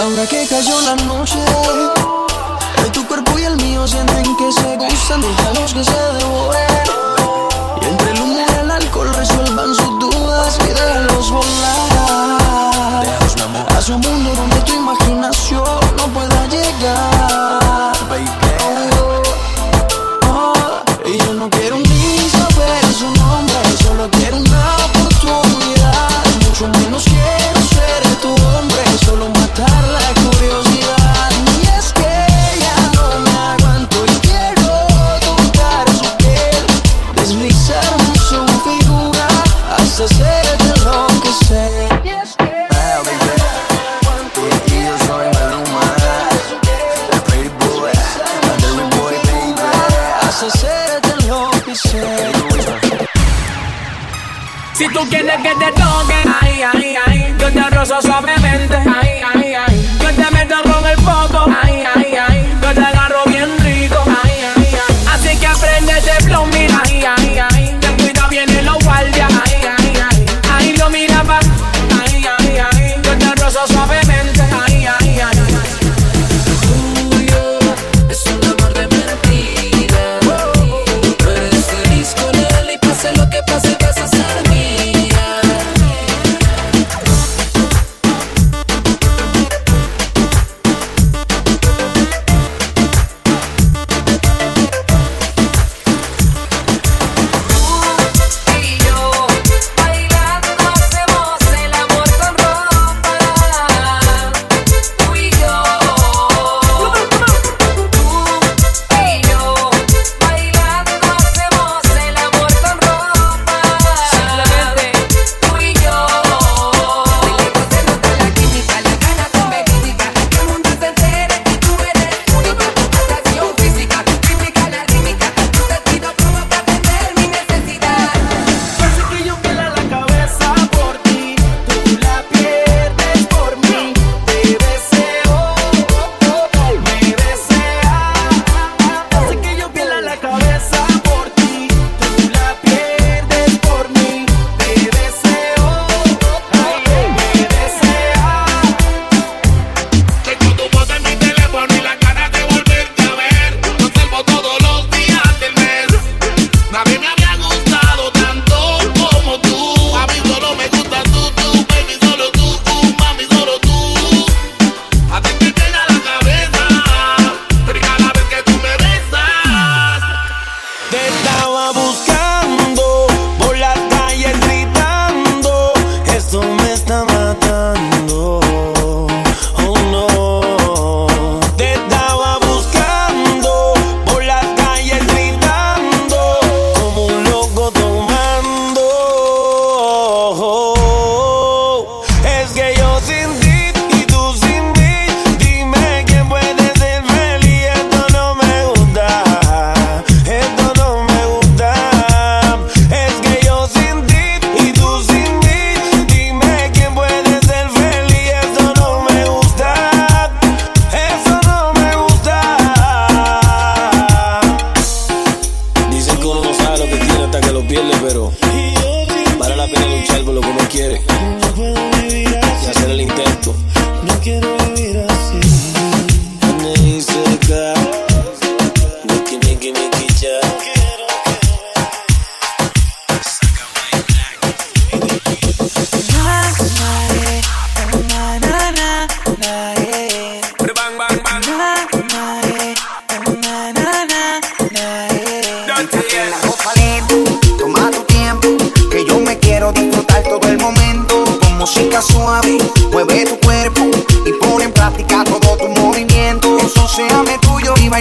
Ahora que cayó la noche, hoy tu cuerpo y el mío sienten que se gustan, déjalos que se devoren. Y entre el humo y el alcohol resuelvan sus dudas y déjalos volar. Hacia un mundo donde tu imaginación no pueda llegar.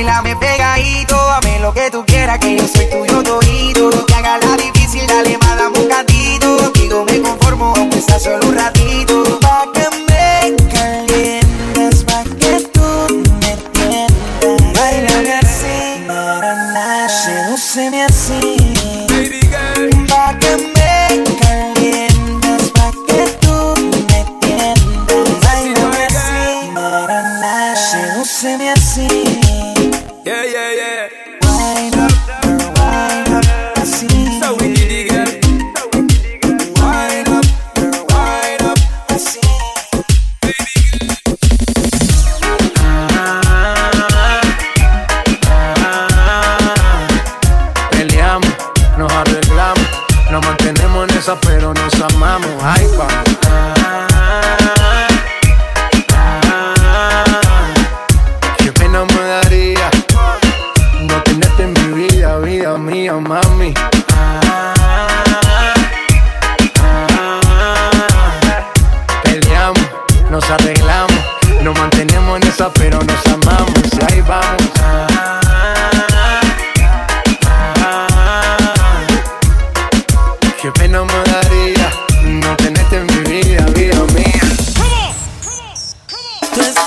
Bailame pegadito, dame lo que tú quieras, que yo soy tuyo. nos arreglamos. Nos mantenemos en esa, pero nos amamos. Ay, vamos. Ah, ah, ah, Qué me daría no tenerte en mi vida, vida mía, mami. Peleamos, nos arreglamos. Nos mantenemos en esa, pero nos amamos. Ahí vamos.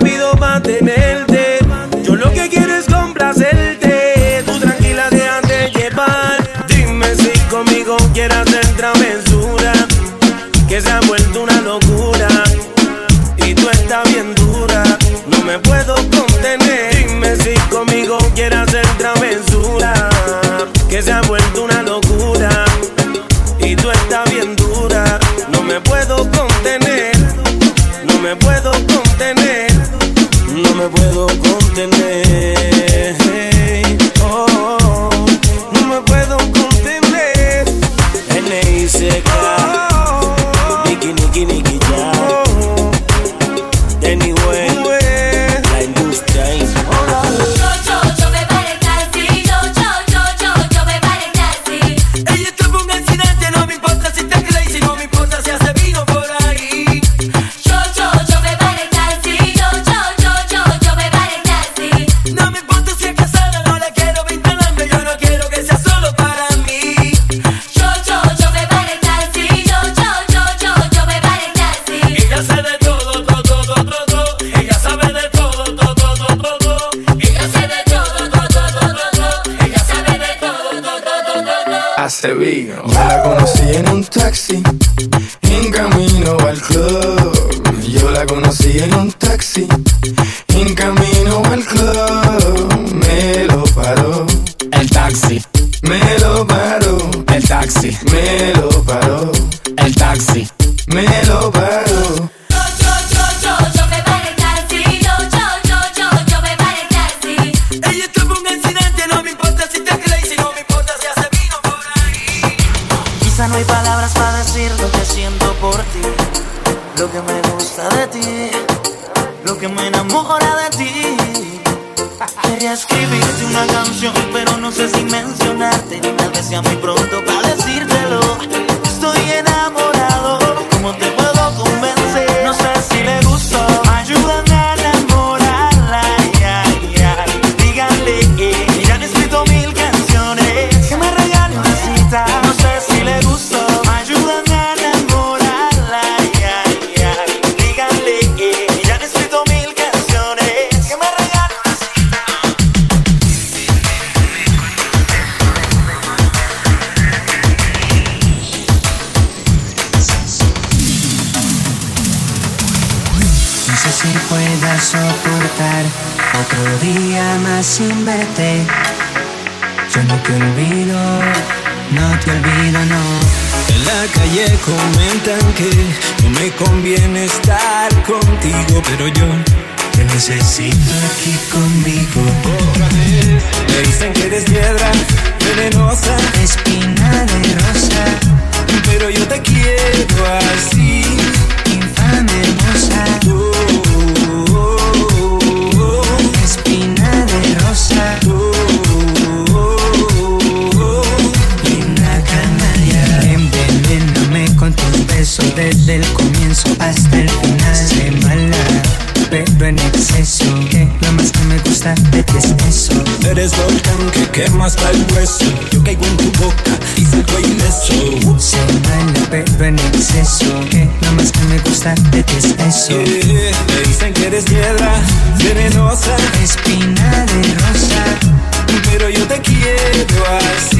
Rápido mantenerte. Yo lo que quiero es complacerte. Tú tranquila, déjate llevar. Dime si conmigo quieres hacer travesura Que se ha vuelto una locura. Y tú estás bien dura, no me puedo contener. Dime si conmigo quieres hacer travesura, que se ha vuelto una locura. Y tú estás bien dura, no me puedo contener, no me puedo contener, no me puedo contener. Vino. Yo la conocí en un taxi, en camino al club. Yo la conocí en un Quería escribirte una canción, pero no sé si mencionarte. Tal vez sea muy pronto para decírtelo. Estoy enamorado, día más sin verte. Yo no te olvido, no te olvido, no. En la calle comentan que no me conviene estar contigo, pero yo Te necesito aquí conmigo. otra vez me dicen que eres piedra venenosa, Espina de rosa, pero yo te quiero así. Desde el comienzo hasta el final de mala, pero en exceso. Que lo más que me gusta de ti es eso. Eres volcán que quemas hasta el hueso. Yo caigo en tu boca y salgo ileso. Se mala, pero en exceso. Que lo más que me gusta de ti es eso. Yeah, Me dicen que eres piedra venenosa, Espina de rosa, pero yo te quiero así.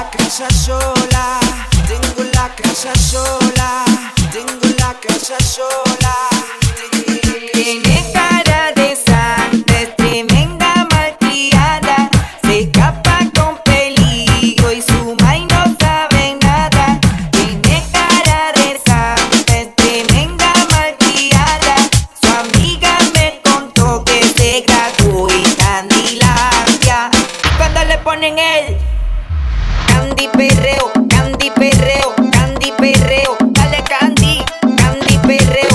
la casa sola, tengo la casa sola, tengo la casa sola. Tiene cara de santa, es tremenda malcriada. Se escapa con peligro y su mai no sabe nada. Tiene cara de santa, es tremenda malcriada. Su amiga me contó que se graduó en Candilandia. Y cuando le ponen Candy Perreo, Candy Perreo, Candy Perreo, dale Candy, Candy Perreo.